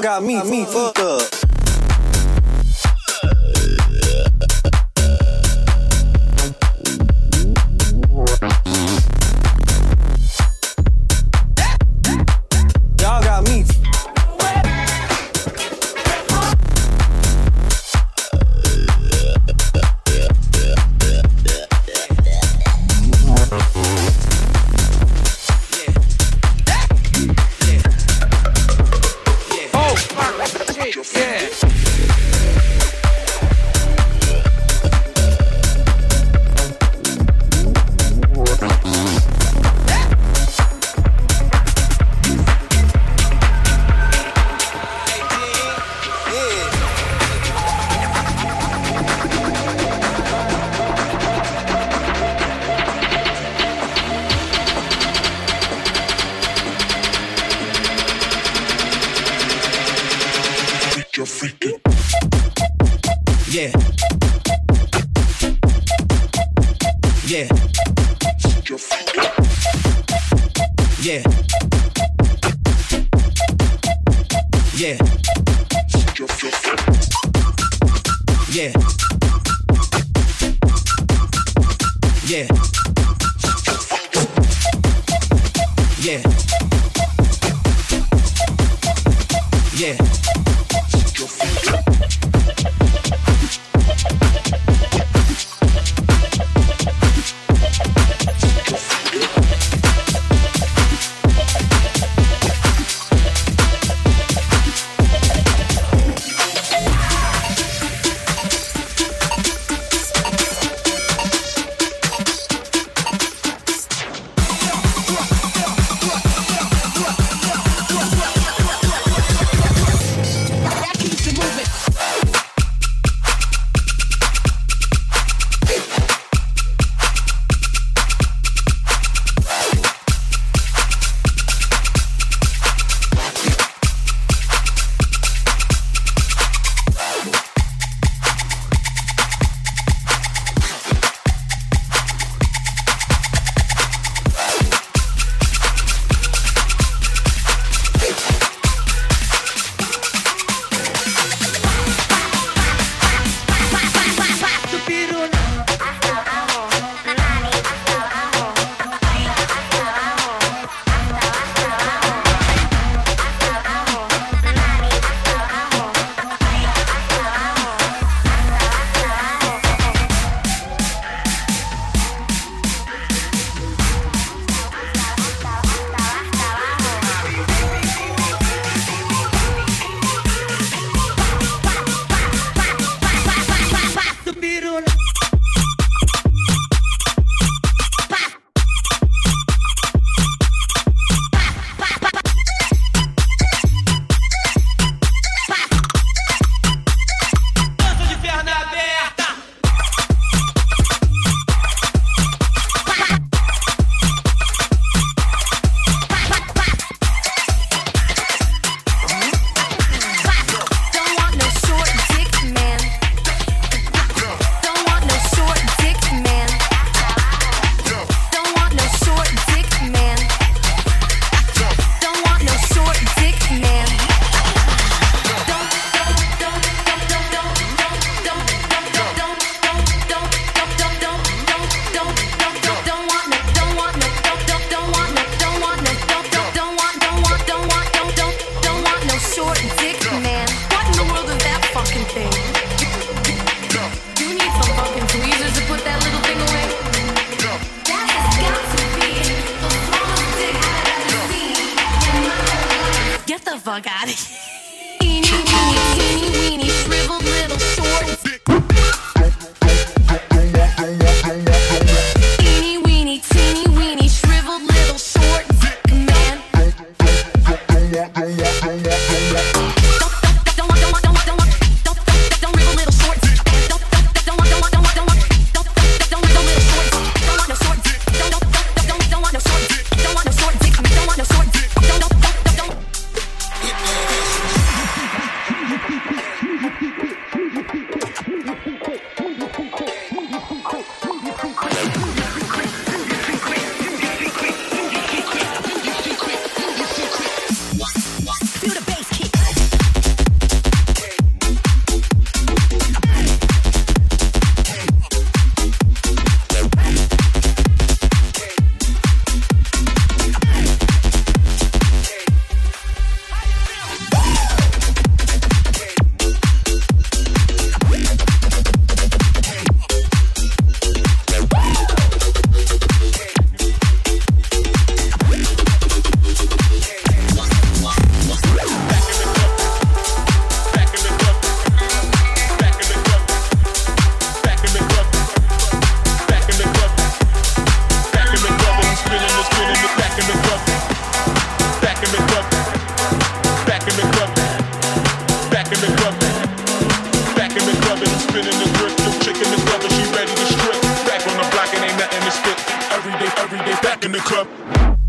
got me, me fucked up. freaking the fuck out of here. Teeny, weeny, teeny, weeny, shriveled little short. Concentrate. I'm struggling to concentrate. I'm struggling to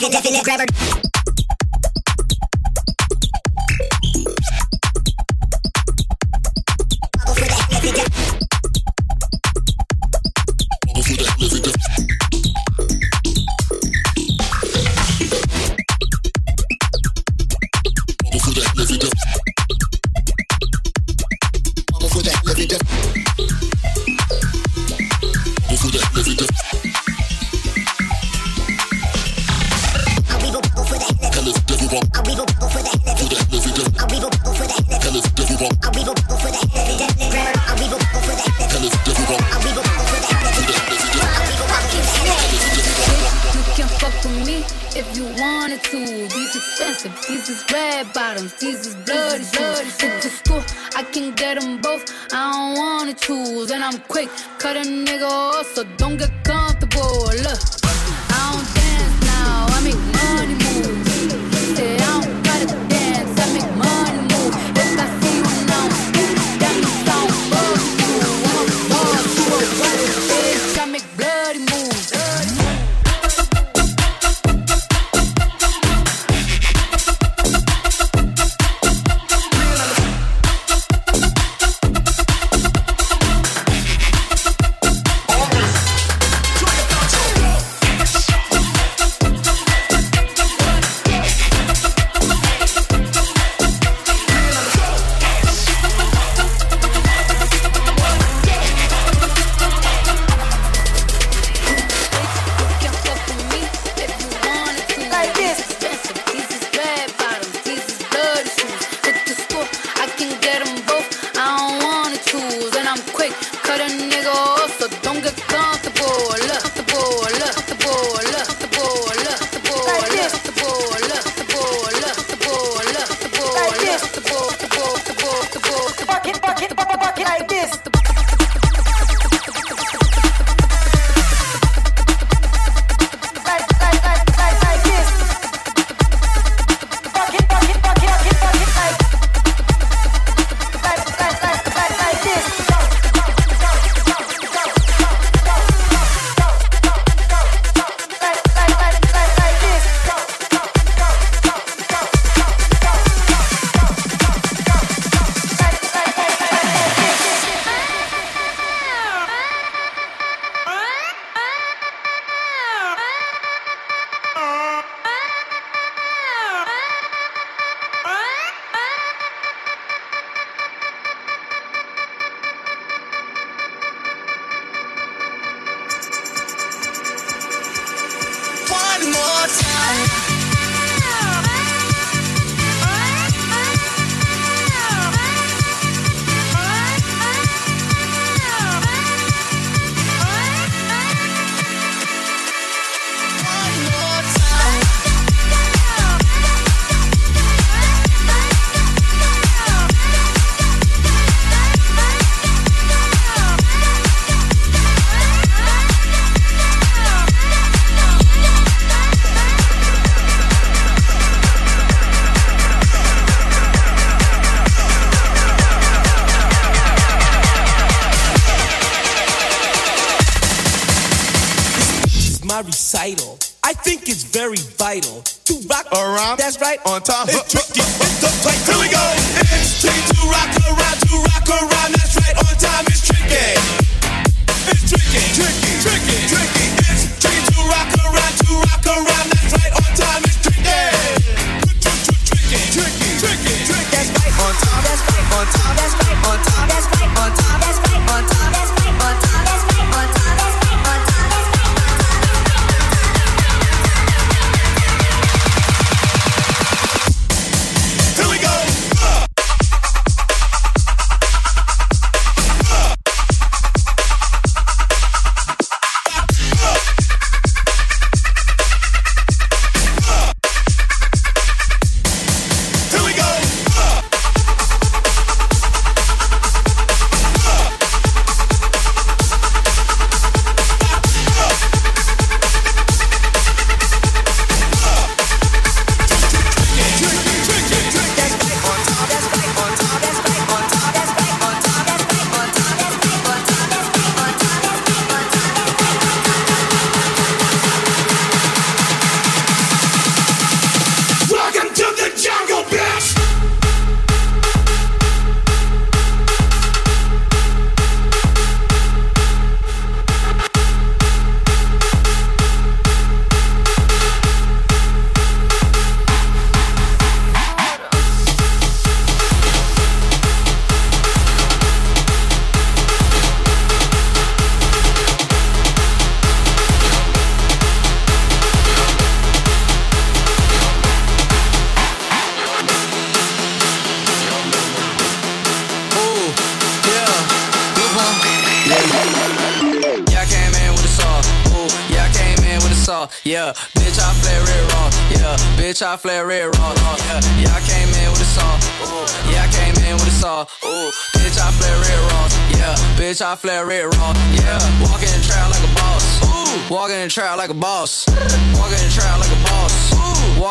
definitely, definitely grab her.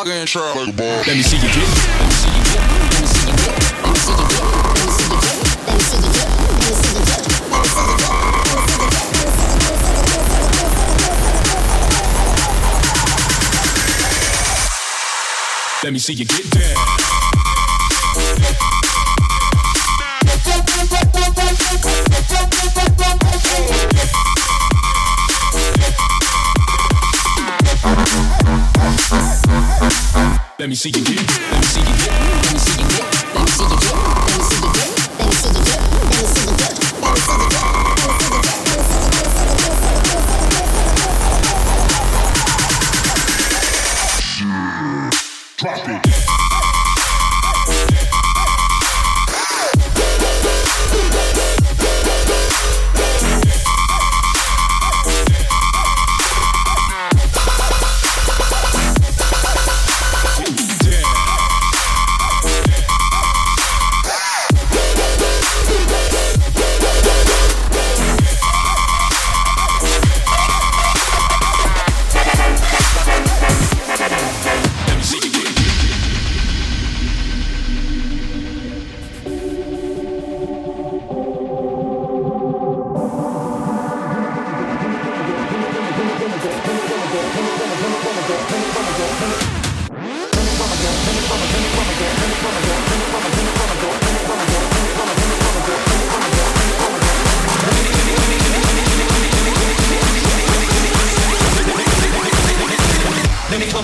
Let me see you get Let me see you get down. Thank you. Let me see you get, let me see you get, let me see you get, let me see you get.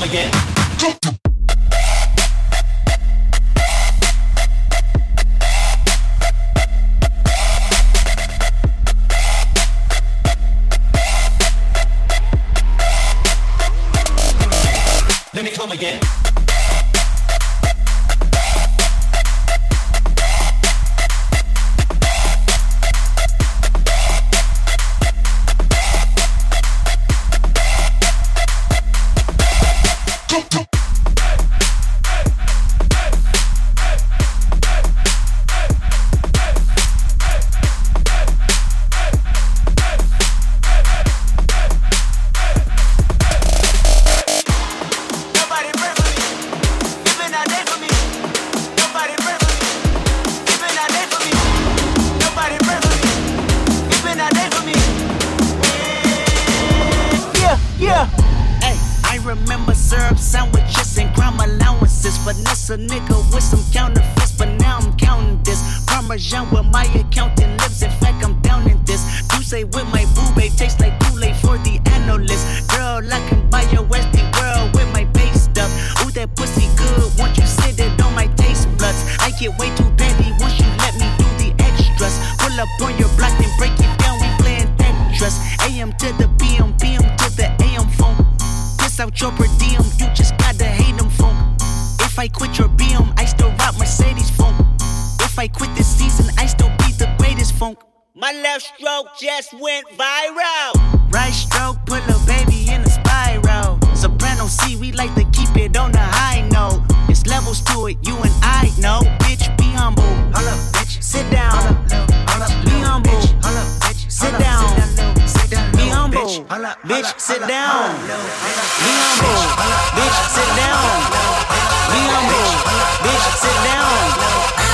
again. might quit this season. I still be the greatest funk. My left stroke just went viral. Right stroke put a baby in a spiral. Soprano C, we like to keep it on the high note. It's levels to it, you and I know. Bitch, be humble. Hold up, bitch. Sit down. Hold up, little, hold up, be humble. Hold up, bitch. Sit down. Sit down, be humble. Bitch, sit down. Be humble. Bitch, sit down. Be humble. Bitch, sit down.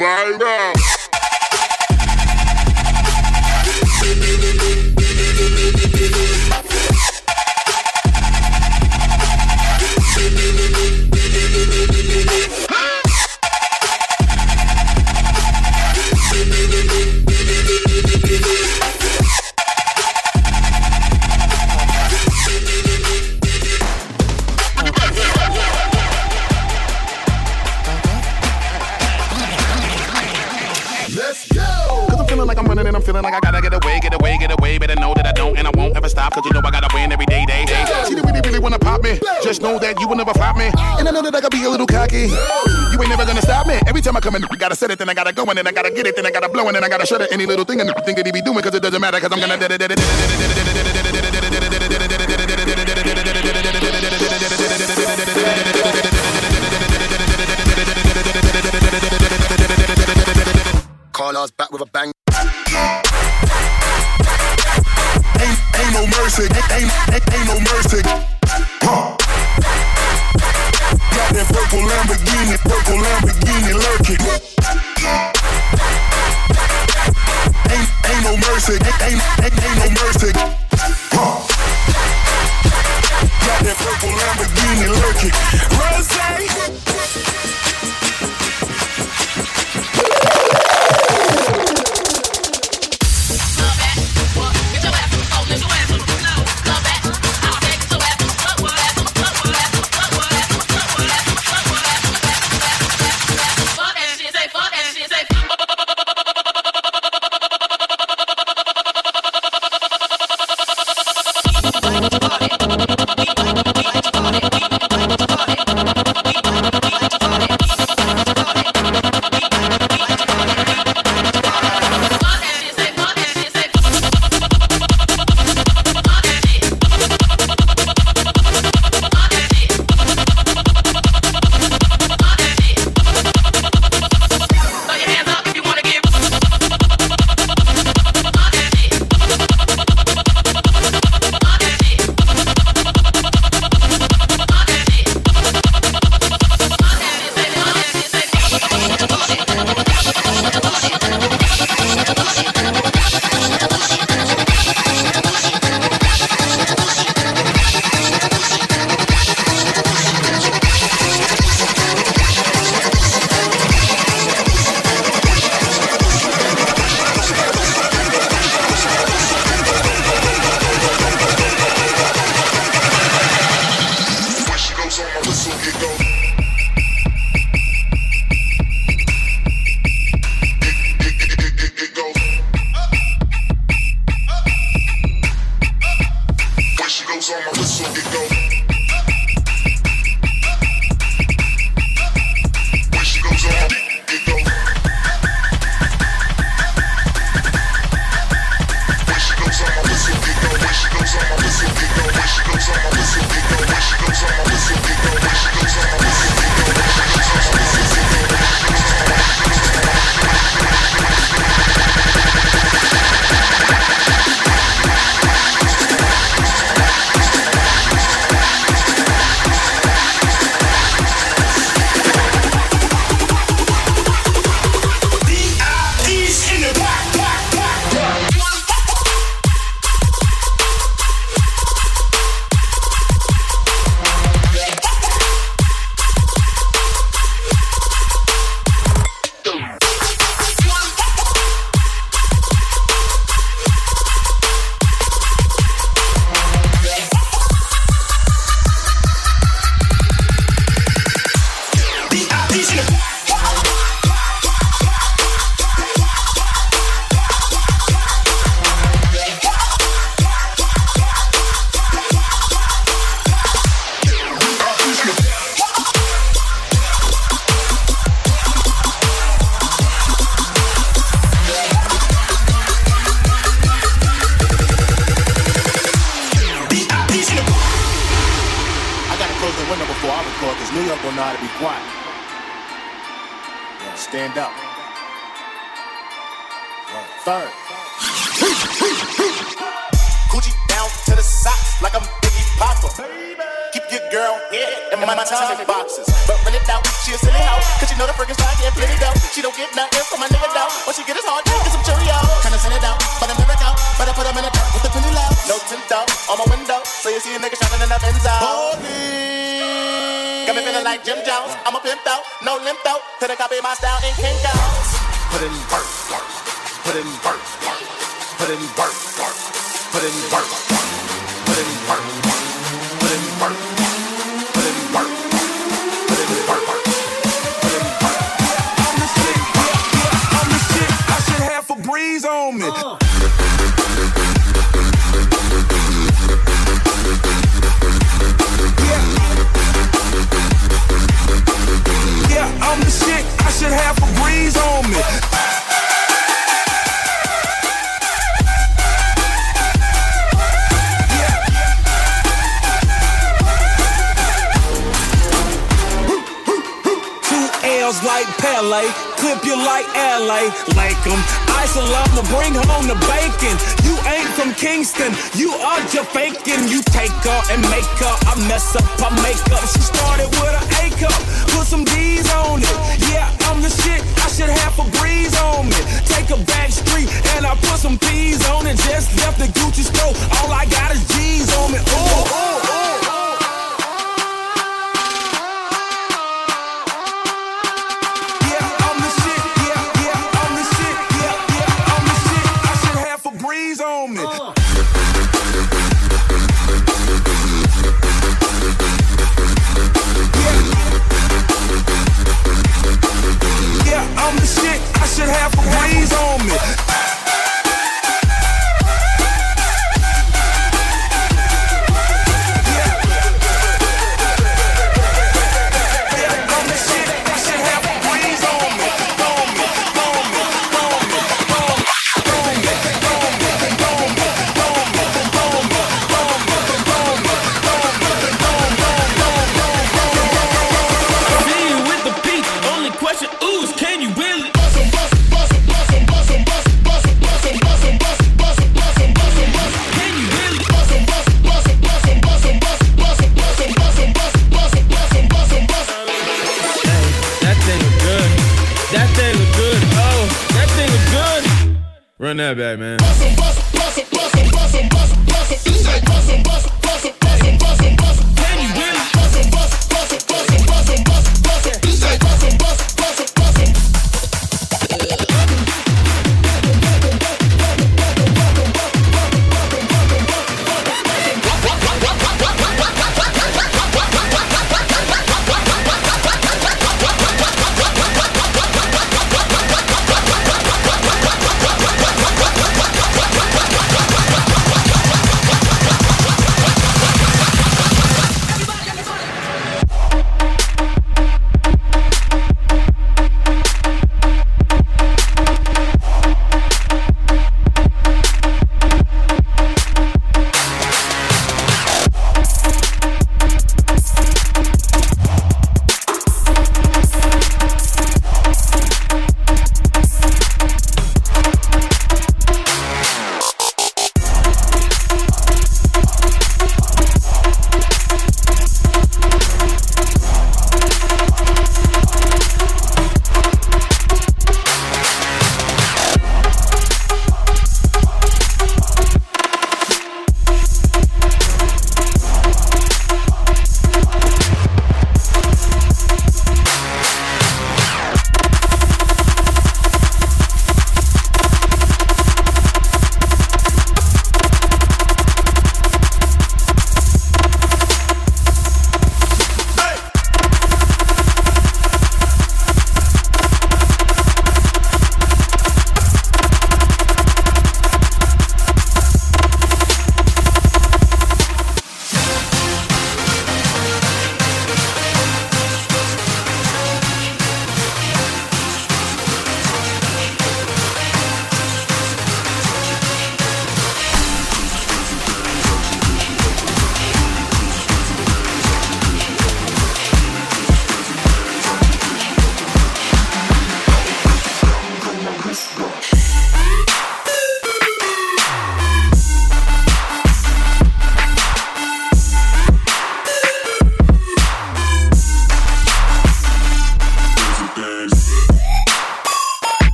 viral. just know that you will never flop me. And I know that I could be a little cocky. You ain't never gonna stop me. Every time I come in, I gotta set it, then I gotta go, and then I gotta get it, then I gotta blow, and then I gotta shut it. Any little thing and thing that he be doing, cause it doesn't matter, cause I'm gonna. Pele, clip you like LA, like 'em. Ice alarm to bring home the bacon. You ain't from Kingston, you are just faking. You take her and make her, I mess up her makeup. She started with an A cup, put some D's on it. Yeah, I'm the shit, I should have a breeze on me. Take a back street and I put some P's on it. Just left the Gucci store, all I got is G's on me. Ooh, ooh, Run that back, man.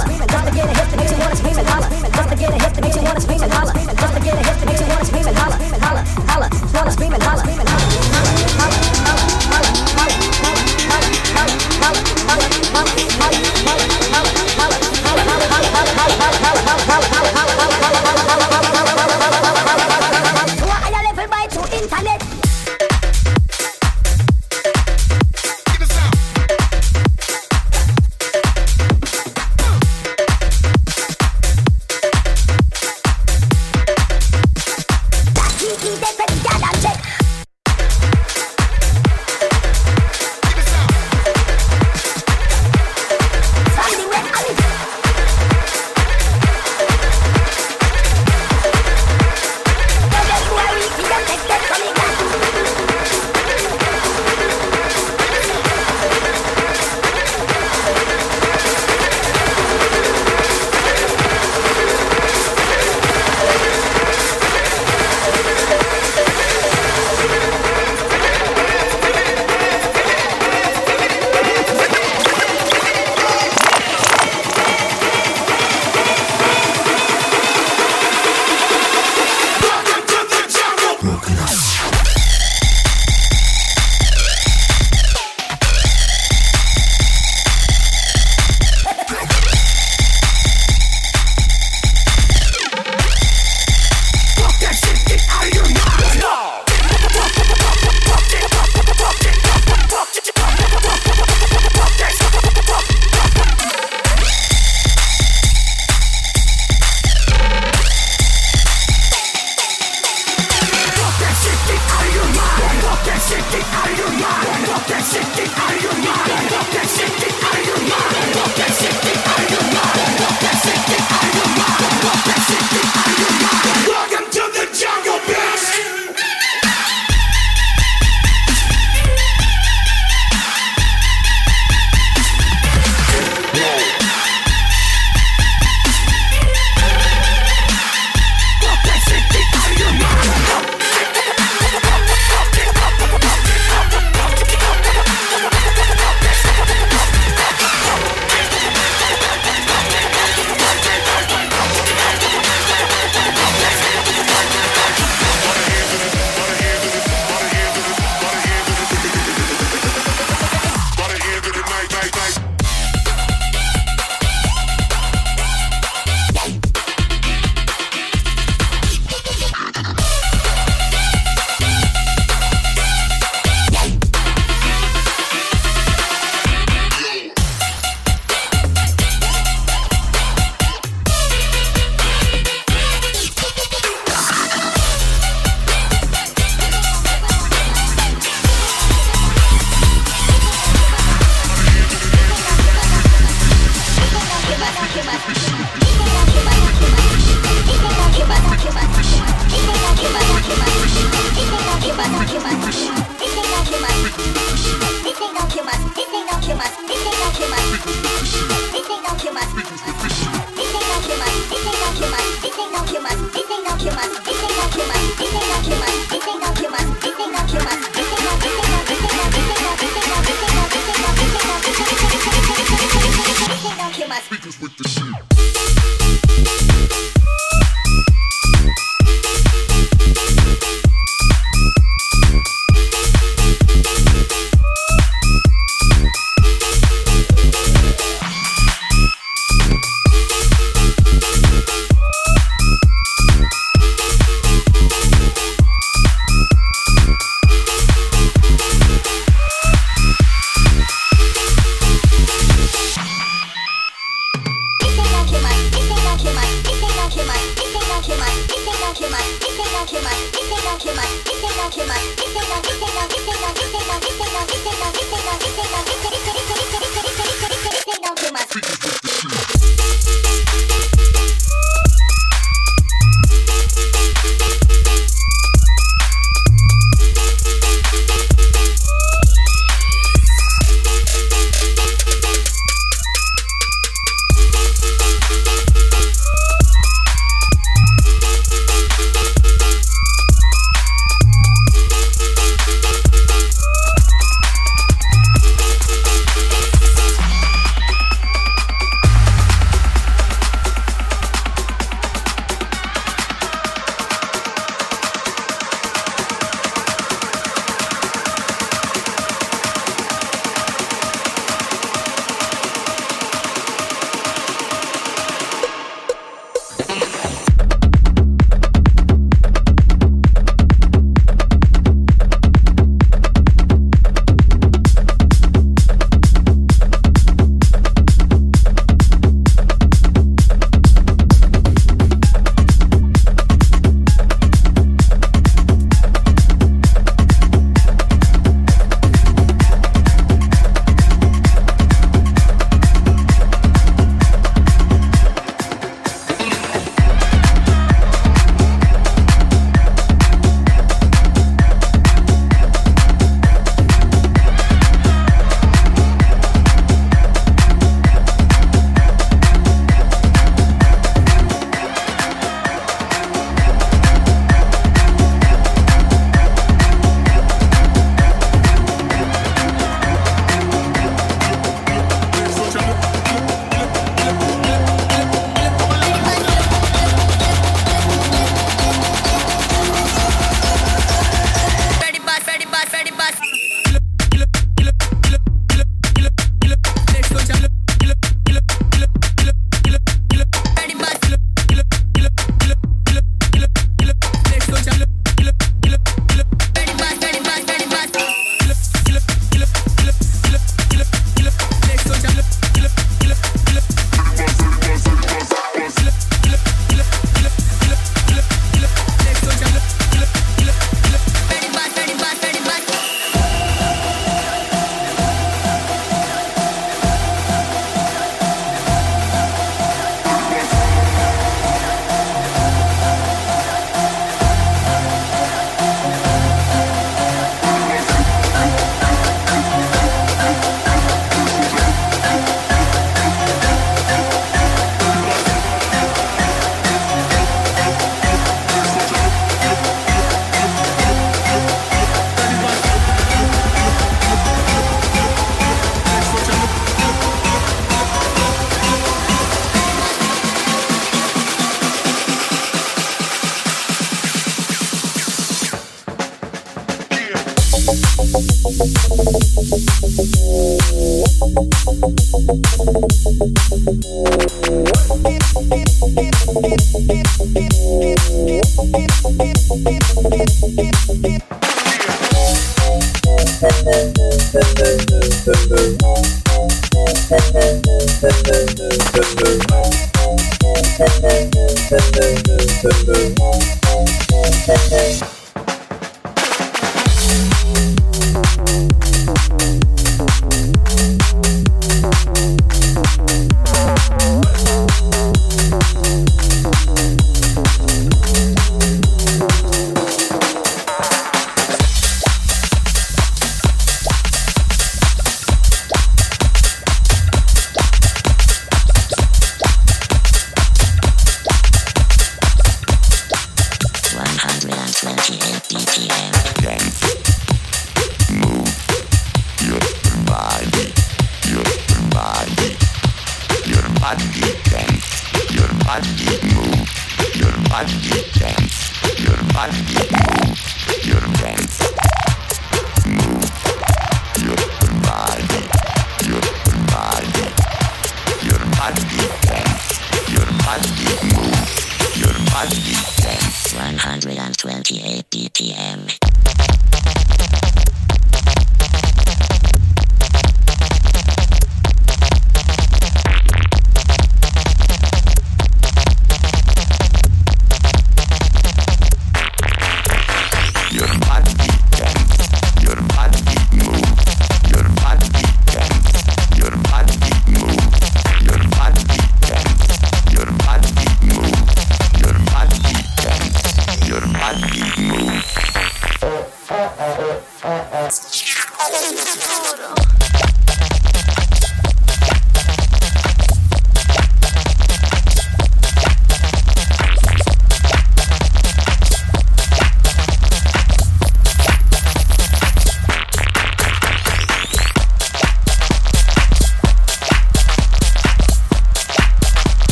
umbrella.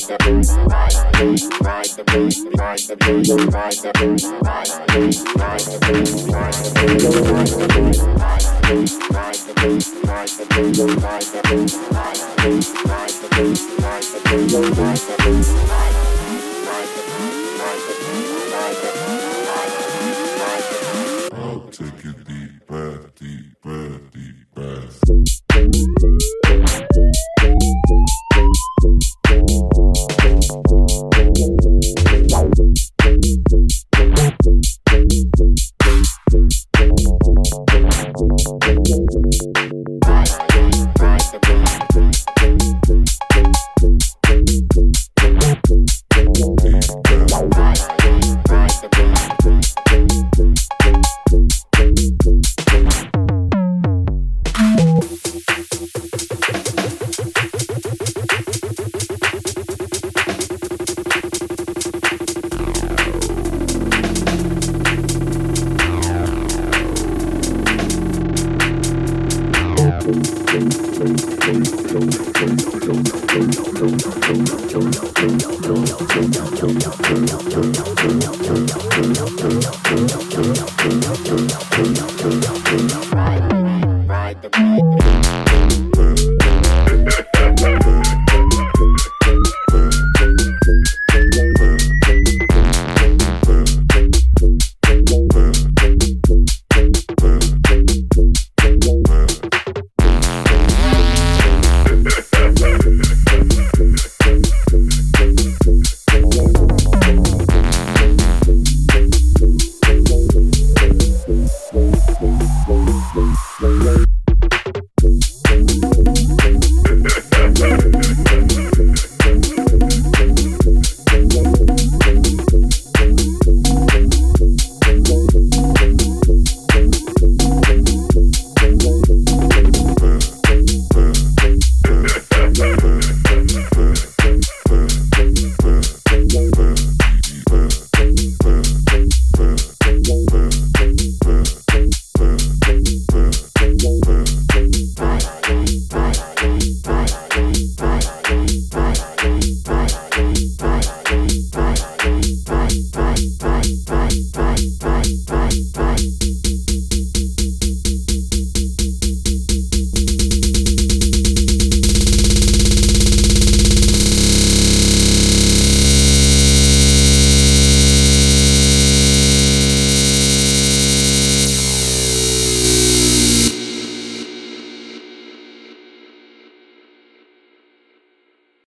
Take Ride, ride the bike.